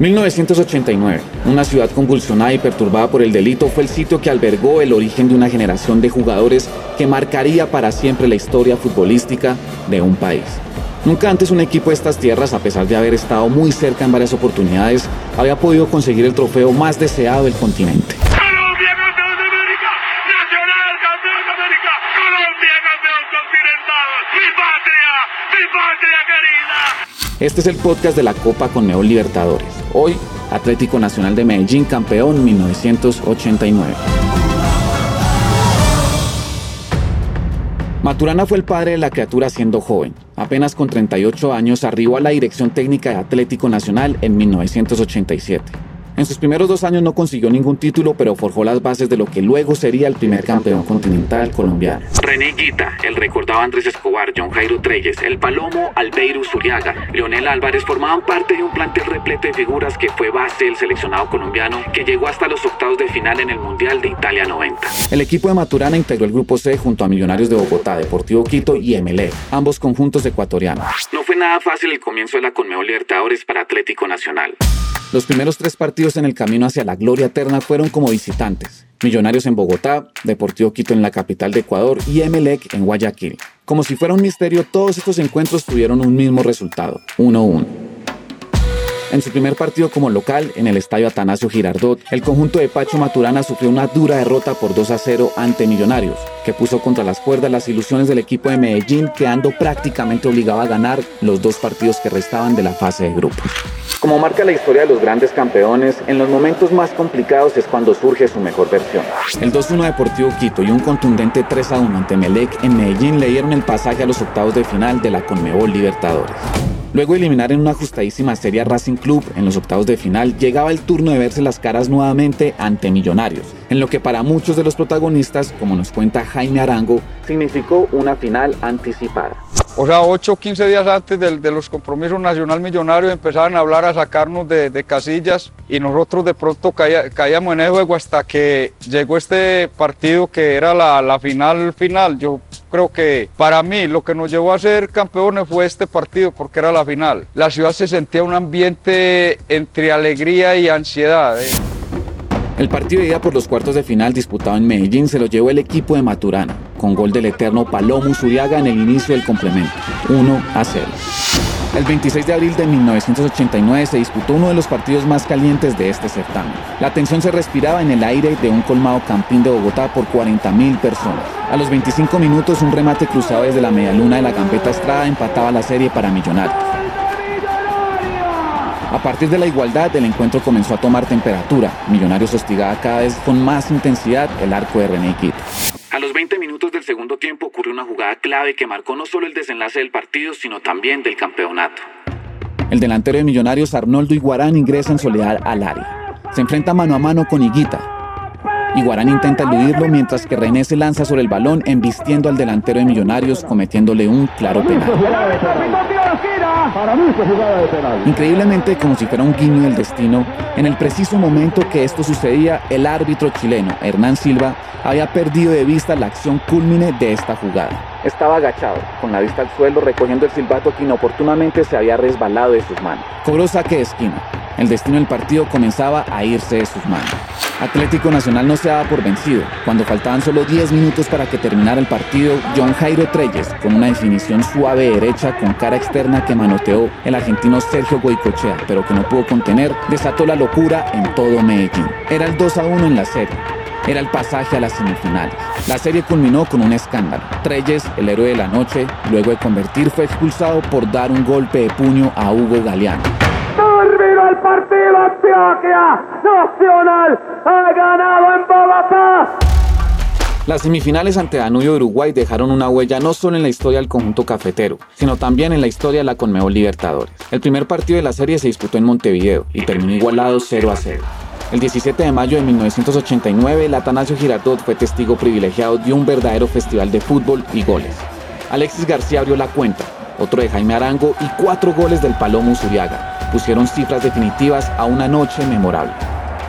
1989, una ciudad convulsionada y perturbada por el delito, fue el sitio que albergó el origen de una generación de jugadores que marcaría para siempre la historia futbolística de un país. Nunca antes un equipo de estas tierras, a pesar de haber estado muy cerca en varias oportunidades, había podido conseguir el trofeo más deseado del continente. Colombia, campeón de América. Nacional, campeón de América. Colombia, campeón continental. Mi patria, mi patria querida. Este es el podcast de la Copa Conmebol Libertadores. Hoy, Atlético Nacional de Medellín, campeón 1989. Maturana fue el padre de la criatura siendo joven. Apenas con 38 años arribó a la dirección técnica de Atlético Nacional en 1987. En sus primeros dos años no consiguió ningún título, pero forjó las bases de lo que luego sería el primer campeón continental colombiano. René Guita, el recordado Andrés Escobar, John Jairo Treyes, el Palomo, Albeiro Zuriaga, Leonel Álvarez formaban parte de un plantel repleto de figuras que fue base del seleccionado colombiano que llegó hasta los octavos de final en el Mundial de Italia 90. El equipo de Maturana integró el grupo C junto a Millonarios de Bogotá, Deportivo Quito y Emelec, ambos conjuntos ecuatorianos. No fue nada fácil el comienzo de la Conmebol Libertadores para Atlético Nacional. Los primeros tres partidos en el camino hacia la gloria eterna fueron como visitantes. Millonarios en Bogotá, Deportivo Quito en la capital de Ecuador y Emelec en Guayaquil. Como si fuera un misterio, todos estos encuentros tuvieron un mismo resultado, 1-1. En su primer partido como local, en el estadio Atanasio Girardot, el conjunto de Pacho Maturana sufrió una dura derrota por 2 a 0 ante Millonarios, que puso contra las cuerdas las ilusiones del equipo de Medellín, quedando prácticamente obligado a ganar los dos partidos que restaban de la fase de grupos. Como marca la historia de los grandes campeones, en los momentos más complicados es cuando surge su mejor versión. El 2-1 Deportivo Quito y un contundente 3-1 ante Melec en Medellín le el pasaje a los octavos de final de la Conmebol Libertadores. Luego de eliminar en una ajustadísima serie Racing Club en los octavos de final, llegaba el turno de verse las caras nuevamente ante Millonarios, en lo que para muchos de los protagonistas, como nos cuenta Jaime Arango, significó una final anticipada. O sea, 8 o 15 días antes de, de los compromisos nacional millonarios empezaban a hablar, a sacarnos de, de casillas y nosotros de pronto caía- caíamos en el juego hasta que llegó este partido que era la, la final final. Yo creo que para mí lo que nos llevó a ser campeones fue este partido porque era la final. La ciudad se sentía un ambiente entre alegría y ansiedad. ¿eh? El partido de ida por los cuartos de final disputado en Medellín se lo llevó el equipo de Maturana, con gol del eterno Palomo Zuriaga en el inicio del complemento, 1 a 0. El 26 de abril de 1989 se disputó uno de los partidos más calientes de este certamen. La tensión se respiraba en el aire de un colmado campín de Bogotá por 40.000 personas. A los 25 minutos un remate cruzado desde la medialuna de la Gambeta Estrada empataba la serie para Millonarios. A partir de la igualdad, el encuentro comenzó a tomar temperatura. Millonarios hostigaba cada vez con más intensidad el arco de René Quito. Los 20 minutos del segundo tiempo ocurrió una jugada clave que marcó no solo el desenlace del partido, sino también del campeonato. El delantero de Millonarios, Arnoldo Iguarán, ingresa en soledad al área. Se enfrenta mano a mano con Higuita. Iguarán intenta eludirlo mientras que René se lanza sobre el balón embistiendo al delantero de Millonarios, cometiéndole un claro penal. Increíblemente, como si fuera un guiño del destino, en el preciso momento que esto sucedía, el árbitro chileno, Hernán Silva, había perdido de vista la acción cúlmine de esta jugada. Estaba agachado, con la vista al suelo, recogiendo el silbato que inoportunamente se había resbalado de sus manos. Cobró saque de esquina. El destino del partido comenzaba a irse de sus manos. Atlético Nacional no se daba por vencido. Cuando faltaban solo 10 minutos para que terminara el partido, John Jairo Treyes, con una definición suave derecha con cara externa que manoteó el argentino Sergio Goicochea, pero que no pudo contener, desató la locura en todo Medellín. Era el 2 a 1 en la serie. Era el pasaje a las semifinales. La serie culminó con un escándalo. Treyes, el héroe de la noche, luego de convertir, fue expulsado por dar un golpe de puño a Hugo Galeano. Partido, Antioquia Nacional ha ganado en Bogotá. Las semifinales ante Danubio Uruguay dejaron una huella no solo en la historia del conjunto cafetero, sino también en la historia de la Conmebol Libertadores. El primer partido de la serie se disputó en Montevideo y terminó igualado 0 a 0. El 17 de mayo de 1989, el Atanasio Girardot fue testigo privilegiado de un verdadero festival de fútbol y goles. Alexis García abrió la cuenta, otro de Jaime Arango y cuatro goles del Palomo Usuriaga. Pusieron cifras definitivas a una noche memorable.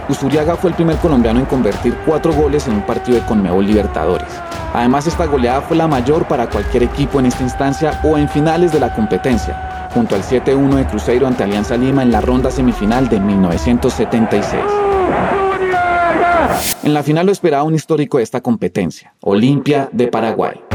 Usuriaga fue el primer colombiano en convertir cuatro goles en un partido de Conmebol Libertadores. Además, esta goleada fue la mayor para cualquier equipo en esta instancia o en finales de la competencia. junto al 7-1 de Cruzeiro ante Alianza Lima en la ronda semifinal de 1976. En la final lo esperaba un histórico de esta competencia, Olimpia de Paraguay.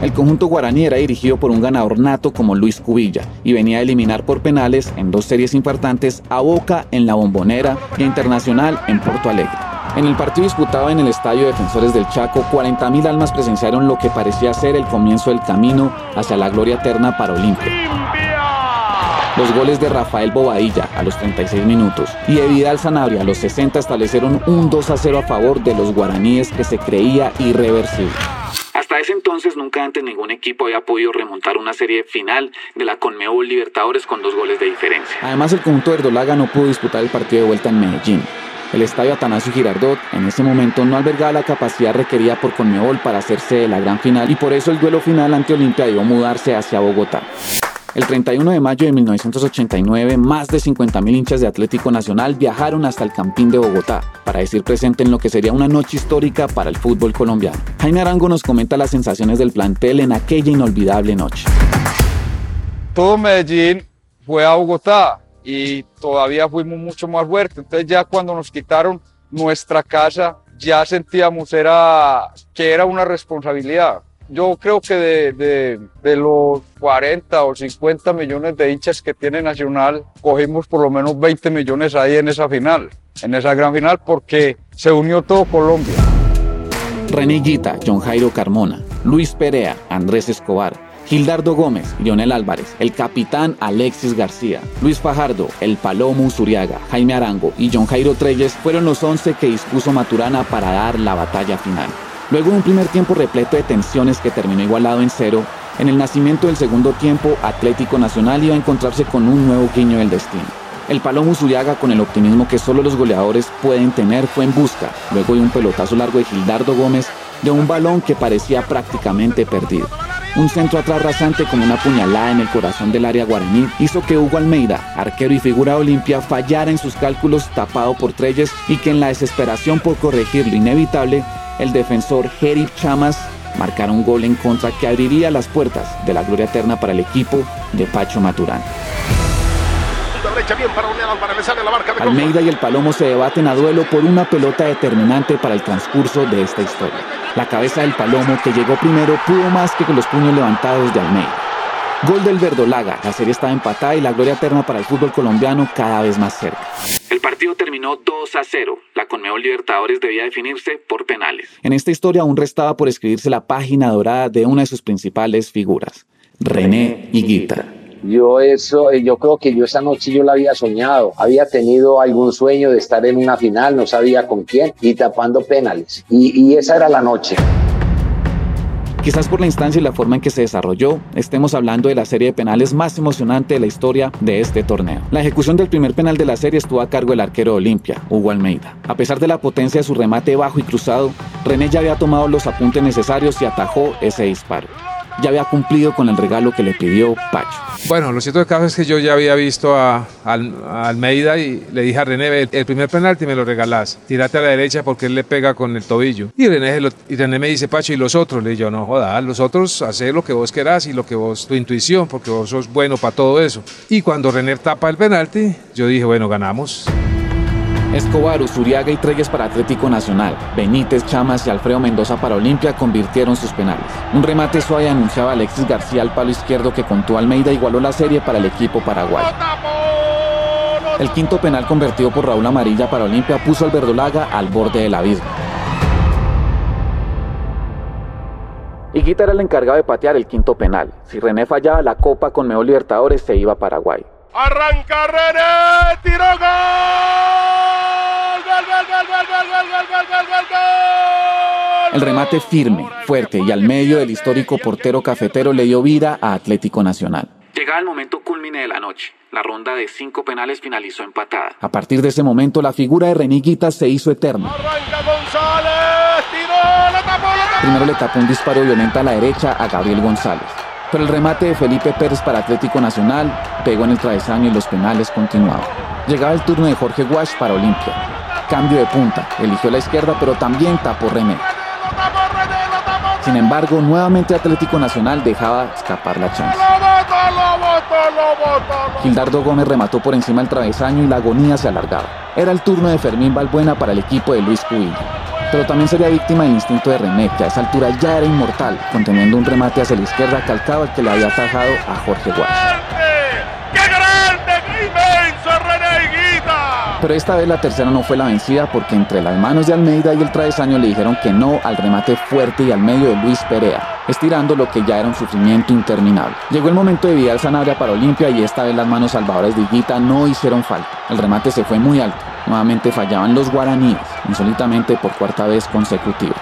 El conjunto guaraní era dirigido por un ganador nato como Luis Cubilla y venía a eliminar por penales en dos series infartantes a Boca en la Bombonera y a Internacional en Porto Alegre. En el partido disputado en el Estadio Defensores del Chaco, 40.000 almas presenciaron lo que parecía ser el comienzo del camino hacia la gloria eterna para Olimpia. Los goles de Rafael Bobadilla a los 36 minutos y de Vidal Sanabria a los 60 establecieron un 2 a 0 a favor de los guaraníes que se creía irreversible. Hasta ese entonces nunca antes ningún equipo había podido remontar una serie final de la Conmebol Libertadores con dos goles de diferencia. Además, el conjunto Verdolaga no pudo disputar el partido de vuelta en Medellín. El estadio Atanasio Girardot en ese momento no albergaba la capacidad requerida por Conmebol para hacerse de la gran final y por eso el duelo final ante Olimpia debió mudarse hacia Bogotá. El 31 de mayo de 1989, más de 50.000 hinchas de Atlético Nacional viajaron hasta el Campín de Bogotá para decir presente en lo que sería una noche histórica para el fútbol colombiano. Jaime Arango nos comenta las sensaciones del plantel en aquella inolvidable noche. Todo Medellín fue a Bogotá y todavía fuimos mucho más fuertes. Entonces ya cuando nos quitaron nuestra casa, ya sentíamos era, que era una responsabilidad. Yo creo que de, de, de, los 40 o 50 millones de hinchas que tiene Nacional, cogimos por lo menos 20 millones ahí en esa final, en esa gran final, porque se unió todo Colombia. René Guita, John Jairo Carmona, Luis Perea, Andrés Escobar, Gildardo Gómez, Lionel Álvarez, el capitán Alexis García, Luis Fajardo, el Palomo Usuriaga, Jaime Arango y John Jairo Treyes fueron los 11 que dispuso Maturana para dar la batalla final. Luego de un primer tiempo repleto de tensiones que terminó igualado en cero, en el nacimiento del segundo tiempo, Atlético Nacional iba a encontrarse con un nuevo guiño del destino. El Palomo Zuriaga, con el optimismo que solo los goleadores pueden tener, fue en busca, luego de un pelotazo largo de Gildardo Gómez, de un balón que parecía prácticamente perdido. Un centro atrás rasante con una puñalada en el corazón del área guaraní hizo que Hugo Almeida, arquero y figura Olimpia, fallara en sus cálculos tapado por Treyes y que en la desesperación por corregir lo inevitable, el defensor Jerry Chamas marcara un gol en contra que abriría las puertas de la gloria eterna para el equipo de Pacho Maturán. Almeida y el Palomo se debaten a duelo por una pelota determinante para el transcurso de esta historia. La cabeza del Palomo, que llegó primero, pudo más que con los puños levantados de Almeida. Gol del Verdolaga, la serie estaba empatada y la gloria eterna para el fútbol colombiano cada vez más cerca. El partido terminó 2 a 0. La Conmebol Libertadores debía definirse por penales. En esta historia aún restaba por escribirse la página dorada de una de sus principales figuras, René Higuita. Yo eso, yo creo que yo esa noche yo la había soñado, había tenido algún sueño de estar en una final, no sabía con quién y tapando penales. Y, y esa era la noche. Quizás por la instancia y la forma en que se desarrolló, estemos hablando de la serie de penales más emocionante de la historia de este torneo. La ejecución del primer penal de la serie estuvo a cargo del arquero Olimpia, Hugo Almeida. A pesar de la potencia de su remate bajo y cruzado, René ya había tomado los apuntes necesarios y atajó ese disparo ya había cumplido con el regalo que le pidió Pacho. Bueno, lo cierto del caso es que yo ya había visto a, Almeida y le dije a René, el, primer penalti me lo regalás, tírate a la derecha porque él le pega con el tobillo. Y René, lo, y René me dice, Pacho, ¿y los otros? Le digo, no jodas, los otros hacer lo que vos querás y lo que vos, tu intuición, porque vos sos bueno para todo eso. Y cuando René tapa el penalti, yo dije, bueno, ganamos. Escobar, Usuriaga y Treyes para Atlético Nacional. Benítez, Chamas y Alfredo Mendoza para Olimpia convirtieron sus penales. Un remate suave anunciaba Alexis García al palo izquierdo que contó Almeida igualó la serie para el equipo paraguayo. El quinto penal convertido por Raúl Amarilla para Olimpia puso al Verdolaga al borde del abismo. Higuita era el encargado de patear el quinto penal. Si René fallaba, la Copa con Meo Libertadores se iba a Paraguay. Arranca René, tiró gol. El remate firme, fuerte y al medio del histórico portero cafetero le dio vida a Atlético Nacional. Llegaba el momento culmine de la noche. La ronda de cinco penales finalizó empatada. A partir de ese momento, la figura de Reniguita se hizo eterna. Arranca González, tiró, la tapó, la tapó. Primero le tapó un disparo violento a la derecha a Gabriel González. Pero el remate de Felipe Pérez para Atlético Nacional pegó en el travesaño y los penales continuaban. Llegaba el turno de Jorge Wash para Olimpia. Cambio de punta, eligió la izquierda pero también tapó René. Sin embargo, nuevamente Atlético Nacional dejaba escapar la chance. Gildardo Gómez remató por encima del travesaño y la agonía se alargaba. Era el turno de Fermín Balbuena para el equipo de Luis Cubillo. Pero también sería víctima del instinto de René, que a esa altura ya era inmortal, conteniendo un remate hacia la izquierda calcado al que le había atajado a Jorge Guas. Pero esta vez la tercera no fue la vencida porque entre las manos de Almeida y el travesaño le dijeron que no al remate fuerte y al medio de Luis Perea, estirando lo que ya era un sufrimiento interminable. Llegó el momento de Vidal Sanabria para Olimpia y esta vez las manos salvadoras de Higuita no hicieron falta. El remate se fue muy alto. Nuevamente fallaban los guaraníes, insólitamente por cuarta vez consecutiva.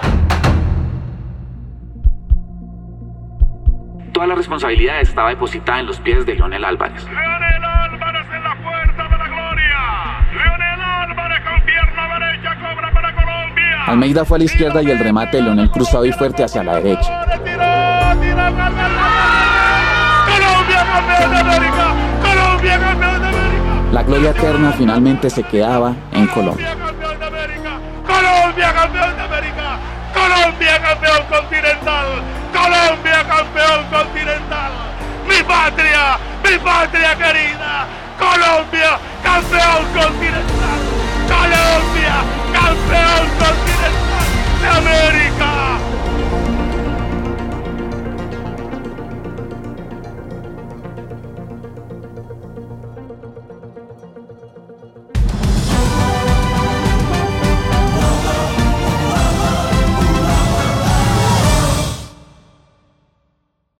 Toda la responsabilidad estaba depositada en los pies de Leonel Álvarez. Leonel Almeida fue a la izquierda y el remate de Leonel cruzado y fuerte hacia la derecha. La gloria eterna finalmente se quedaba en Colombia. Colombia campeón de América. Colombia campeón continental. Colombia campeón continental. Mi patria, mi patria querida. Colombia campeón continental. Colombia